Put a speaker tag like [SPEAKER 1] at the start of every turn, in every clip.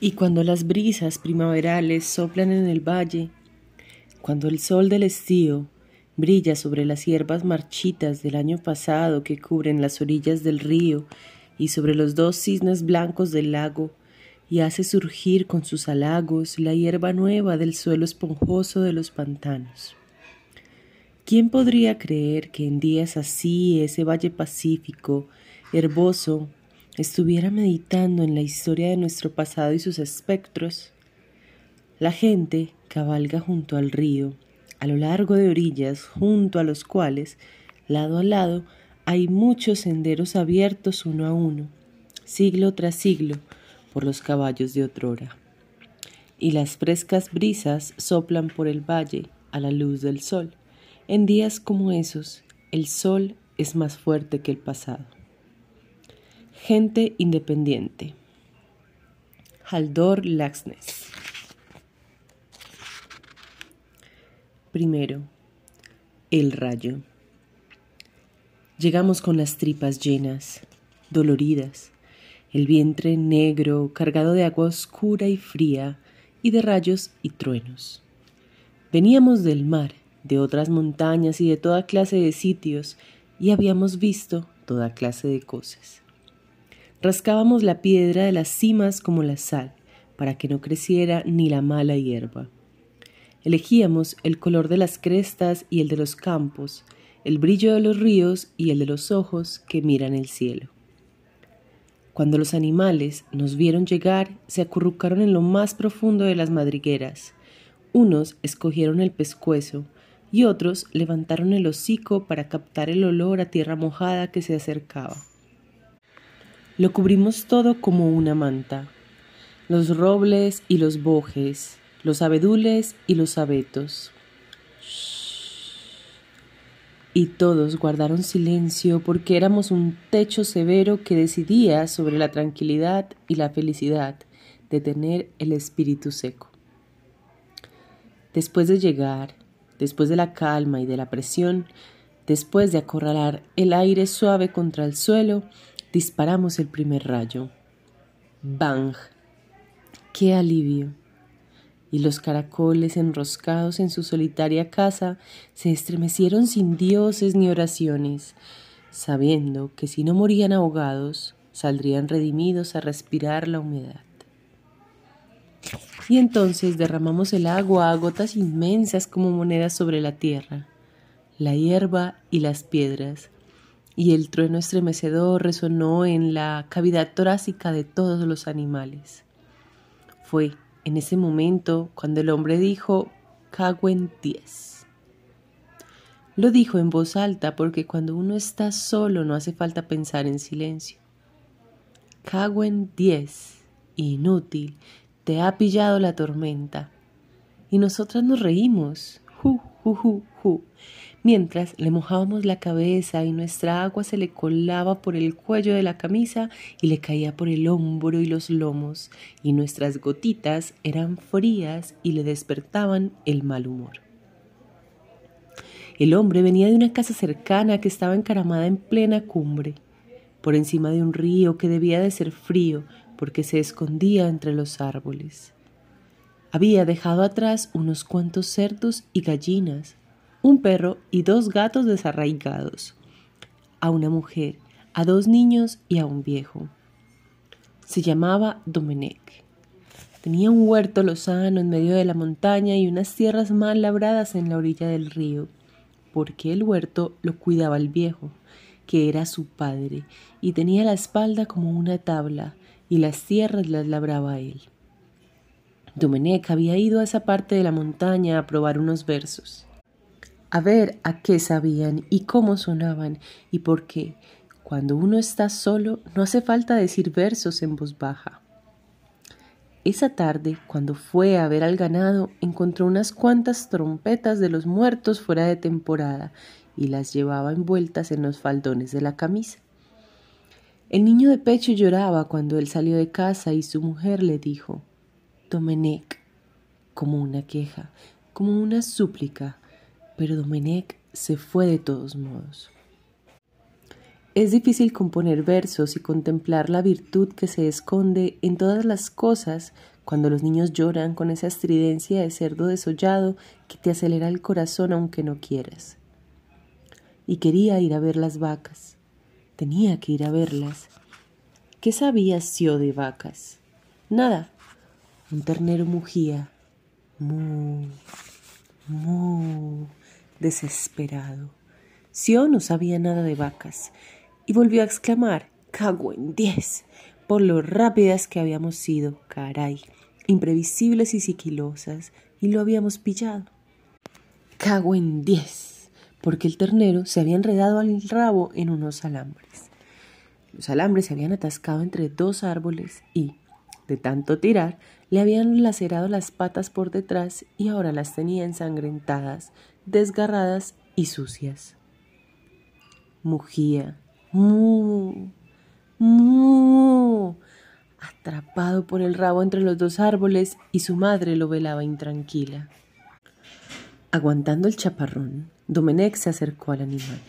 [SPEAKER 1] Y cuando las brisas primaverales soplan en el valle, cuando el sol del estío brilla sobre las hierbas marchitas del año pasado que cubren las orillas del río y sobre los dos cisnes blancos del lago, y hace surgir con sus halagos la hierba nueva del suelo esponjoso de los pantanos. ¿Quién podría creer que en días así ese valle pacífico, herboso, estuviera meditando en la historia de nuestro pasado y sus espectros? La gente cabalga junto al río, a lo largo de orillas, junto a los cuales, lado a lado, hay muchos senderos abiertos uno a uno, siglo tras siglo, por los caballos de otrora. Y las frescas brisas soplan por el valle a la luz del sol. En días como esos, el sol es más fuerte que el pasado. Gente independiente. Haldor Laxness. Primero, el rayo. Llegamos con las tripas llenas, doloridas, el vientre negro cargado de agua oscura y fría y de rayos y truenos. Veníamos del mar, de otras montañas y de toda clase de sitios, y habíamos visto toda clase de cosas. Rascábamos la piedra de las cimas como la sal, para que no creciera ni la mala hierba. Elegíamos el color de las crestas y el de los campos, el brillo de los ríos y el de los ojos que miran el cielo. Cuando los animales nos vieron llegar, se acurrucaron en lo más profundo de las madrigueras. Unos escogieron el pescuezo y otros levantaron el hocico para captar el olor a tierra mojada que se acercaba. Lo cubrimos todo como una manta. Los robles y los bojes, los abedules y los abetos, y todos guardaron silencio porque éramos un techo severo que decidía sobre la tranquilidad y la felicidad de tener el espíritu seco. Después de llegar, después de la calma y de la presión, después de acorralar el aire suave contra el suelo, disparamos el primer rayo. ¡Bang! ¡Qué alivio! y los caracoles enroscados en su solitaria casa se estremecieron sin dioses ni oraciones, sabiendo que si no morían ahogados, saldrían redimidos a respirar la humedad. Y entonces derramamos el agua a gotas inmensas como monedas sobre la tierra, la hierba y las piedras, y el trueno estremecedor resonó en la cavidad torácica de todos los animales. Fue en ese momento cuando el hombre dijo, cago en diez. Lo dijo en voz alta porque cuando uno está solo no hace falta pensar en silencio. Cago en diez, inútil, te ha pillado la tormenta. Y nosotras nos reímos, ju, ju, ju, ju, mientras le mojábamos la cabeza y nuestra agua se le colaba por el cuello de la camisa y le caía por el hombro y los lomos, y nuestras gotitas eran frías y le despertaban el mal humor. El hombre venía de una casa cercana que estaba encaramada en plena cumbre, por encima de un río que debía de ser frío porque se escondía entre los árboles. Había dejado atrás unos cuantos cerdos y gallinas, un perro y dos gatos desarraigados, a una mujer, a dos niños y a un viejo. Se llamaba Domenech. Tenía un huerto lozano en medio de la montaña y unas tierras mal labradas en la orilla del río, porque el huerto lo cuidaba el viejo, que era su padre, y tenía la espalda como una tabla, y las tierras las labraba él. Domenech había ido a esa parte de la montaña a probar unos versos a ver a qué sabían y cómo sonaban y por qué. Cuando uno está solo no hace falta decir versos en voz baja. Esa tarde, cuando fue a ver al ganado, encontró unas cuantas trompetas de los muertos fuera de temporada y las llevaba envueltas en los faldones de la camisa. El niño de pecho lloraba cuando él salió de casa y su mujer le dijo, Domenech, como una queja, como una súplica, pero Domenech se fue de todos modos. Es difícil componer versos y contemplar la virtud que se esconde en todas las cosas cuando los niños lloran con esa estridencia de cerdo desollado que te acelera el corazón aunque no quieras. Y quería ir a ver las vacas. Tenía que ir a verlas. ¿Qué sabía Sio de vacas? Nada. Un ternero mugía. Mu, mu, desesperado. Sio no sabía nada de vacas y volvió a exclamar, cago en diez, por lo rápidas que habíamos sido, caray imprevisibles y siquilosas, y lo habíamos pillado. Cago en diez, porque el ternero se había enredado al rabo en unos alambres. Los alambres se habían atascado entre dos árboles y, de tanto tirar, le habían lacerado las patas por detrás y ahora las tenía ensangrentadas, desgarradas y sucias. Mugía, mu, mu, atrapado por el rabo entre los dos árboles y su madre lo velaba intranquila. Aguantando el chaparrón, Domenech se acercó al animal.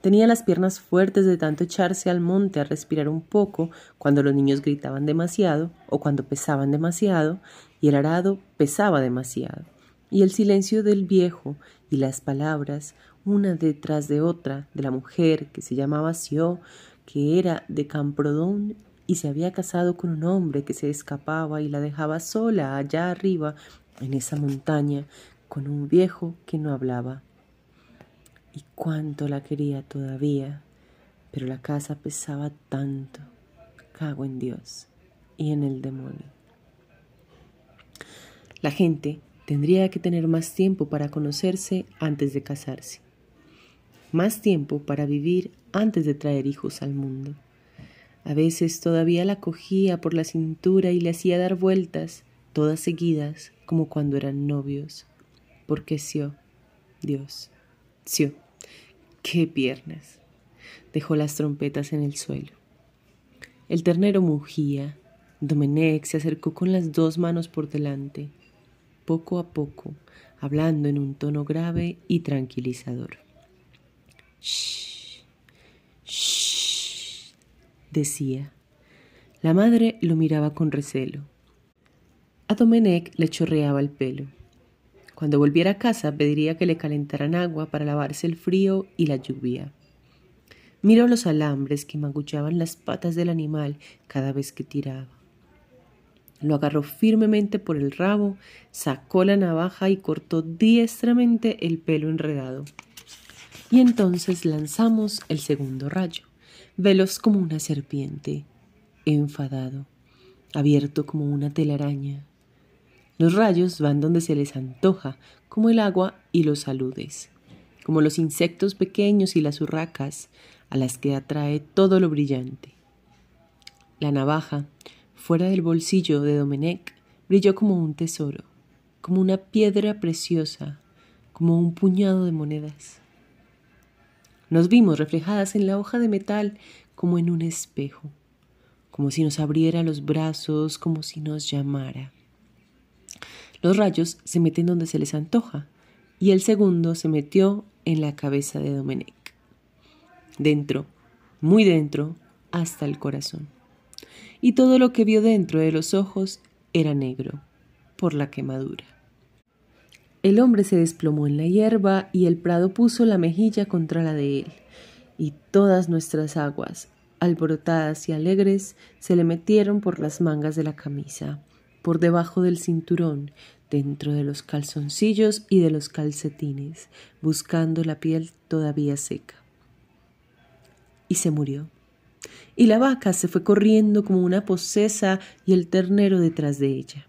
[SPEAKER 1] Tenía las piernas fuertes de tanto echarse al monte a respirar un poco cuando los niños gritaban demasiado o cuando pesaban demasiado y el arado pesaba demasiado. Y el silencio del viejo y las palabras, una detrás de otra, de la mujer que se llamaba Sio, que era de Camprodón y se había casado con un hombre que se escapaba y la dejaba sola allá arriba en esa montaña con un viejo que no hablaba. Y cuánto la quería todavía, pero la casa pesaba tanto. Cago en Dios y en el demonio. La gente tendría que tener más tiempo para conocerse antes de casarse, más tiempo para vivir antes de traer hijos al mundo. A veces todavía la cogía por la cintura y le hacía dar vueltas, todas seguidas, como cuando eran novios. Porque Sio, Dios, Sio, qué piernas. Dejó las trompetas en el suelo. El ternero mugía. Domenech se acercó con las dos manos por delante, poco a poco, hablando en un tono grave y tranquilizador. Shh, shh decía. La madre lo miraba con recelo. A le chorreaba el pelo. Cuando volviera a casa pediría que le calentaran agua para lavarse el frío y la lluvia. Miró los alambres que magullaban las patas del animal cada vez que tiraba. Lo agarró firmemente por el rabo, sacó la navaja y cortó diestramente el pelo enredado. Y entonces lanzamos el segundo rayo veloz como una serpiente, enfadado, abierto como una telaraña. Los rayos van donde se les antoja, como el agua y los aludes, como los insectos pequeños y las urracas, a las que atrae todo lo brillante. La navaja, fuera del bolsillo de Domenech, brilló como un tesoro, como una piedra preciosa, como un puñado de monedas. Nos vimos reflejadas en la hoja de metal como en un espejo, como si nos abriera los brazos, como si nos llamara. Los rayos se meten donde se les antoja, y el segundo se metió en la cabeza de Domenech. Dentro, muy dentro, hasta el corazón. Y todo lo que vio dentro de los ojos era negro, por la quemadura. El hombre se desplomó en la hierba y el prado puso la mejilla contra la de él, y todas nuestras aguas, alborotadas y alegres, se le metieron por las mangas de la camisa, por debajo del cinturón, dentro de los calzoncillos y de los calcetines, buscando la piel todavía seca. Y se murió. Y la vaca se fue corriendo como una posesa y el ternero detrás de ella.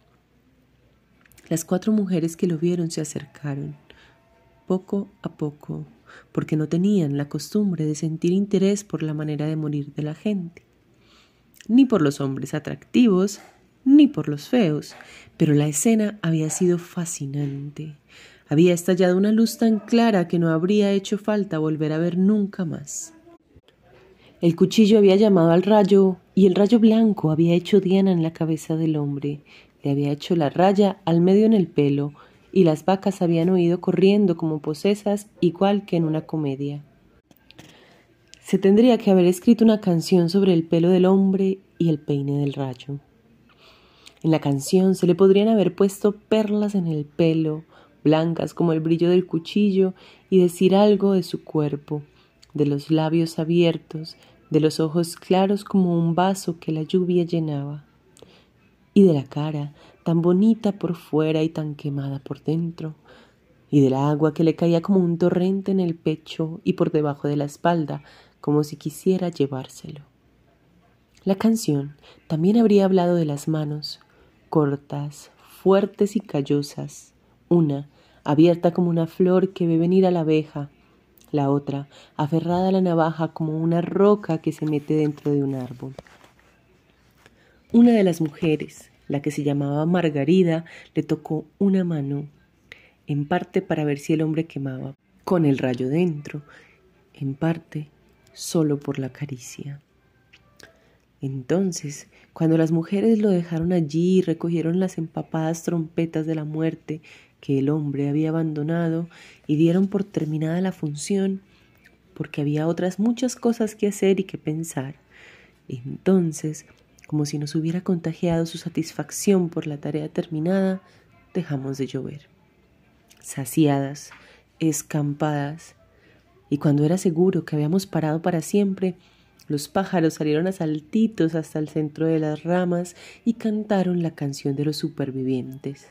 [SPEAKER 1] Las cuatro mujeres que lo vieron se acercaron, poco a poco, porque no tenían la costumbre de sentir interés por la manera de morir de la gente, ni por los hombres atractivos, ni por los feos, pero la escena había sido fascinante. Había estallado una luz tan clara que no habría hecho falta volver a ver nunca más. El cuchillo había llamado al rayo y el rayo blanco había hecho diana en la cabeza del hombre, le había hecho la raya al medio en el pelo, y las vacas habían huido corriendo como posesas, igual que en una comedia. Se tendría que haber escrito una canción sobre el pelo del hombre y el peine del rayo. En la canción se le podrían haber puesto perlas en el pelo, blancas como el brillo del cuchillo, y decir algo de su cuerpo, de los labios abiertos, de los ojos claros como un vaso que la lluvia llenaba, y de la cara tan bonita por fuera y tan quemada por dentro, y del agua que le caía como un torrente en el pecho y por debajo de la espalda, como si quisiera llevárselo. La canción también habría hablado de las manos, cortas, fuertes y callosas, una abierta como una flor que ve venir a la abeja, la otra aferrada a la navaja como una roca que se mete dentro de un árbol. Una de las mujeres, la que se llamaba Margarida, le tocó una mano, en parte para ver si el hombre quemaba, con el rayo dentro, en parte solo por la caricia. Entonces, cuando las mujeres lo dejaron allí y recogieron las empapadas trompetas de la muerte que el hombre había abandonado y dieron por terminada la función, porque había otras muchas cosas que hacer y que pensar, entonces, como si nos hubiera contagiado su satisfacción por la tarea terminada, dejamos de llover. Saciadas, escampadas, y cuando era seguro que habíamos parado para siempre, los pájaros salieron a saltitos hasta el centro de las ramas y cantaron la canción de los supervivientes,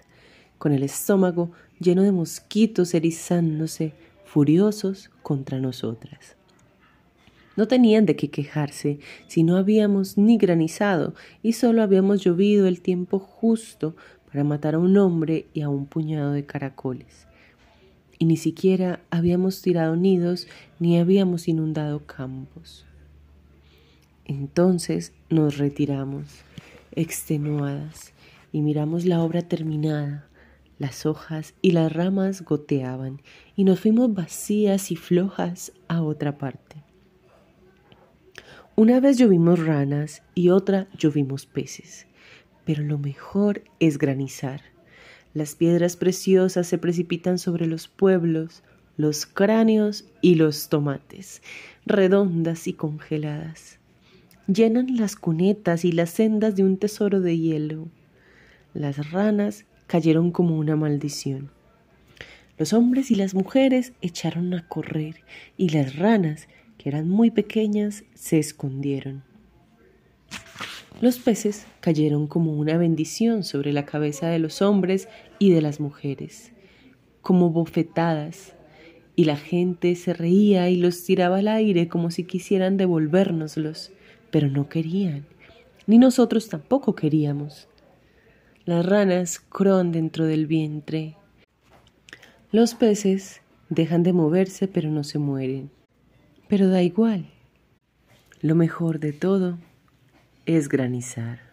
[SPEAKER 1] con el estómago lleno de mosquitos erizándose, furiosos contra nosotras. No tenían de qué quejarse si no habíamos ni granizado y solo habíamos llovido el tiempo justo para matar a un hombre y a un puñado de caracoles. Y ni siquiera habíamos tirado nidos ni habíamos inundado campos. Entonces nos retiramos, extenuadas, y miramos la obra terminada. Las hojas y las ramas goteaban, y nos fuimos vacías y flojas a otra parte. Una vez llovimos ranas y otra llovimos peces, pero lo mejor es granizar. Las piedras preciosas se precipitan sobre los pueblos, los cráneos y los tomates, redondas y congeladas llenan las cunetas y las sendas de un tesoro de hielo. Las ranas cayeron como una maldición. Los hombres y las mujeres echaron a correr y las ranas, que eran muy pequeñas, se escondieron. Los peces cayeron como una bendición sobre la cabeza de los hombres y de las mujeres, como bofetadas, y la gente se reía y los tiraba al aire como si quisieran devolvérnoslos pero no querían, ni nosotros tampoco queríamos. Las ranas croan dentro del vientre. Los peces dejan de moverse pero no se mueren. Pero da igual. Lo mejor de todo es granizar.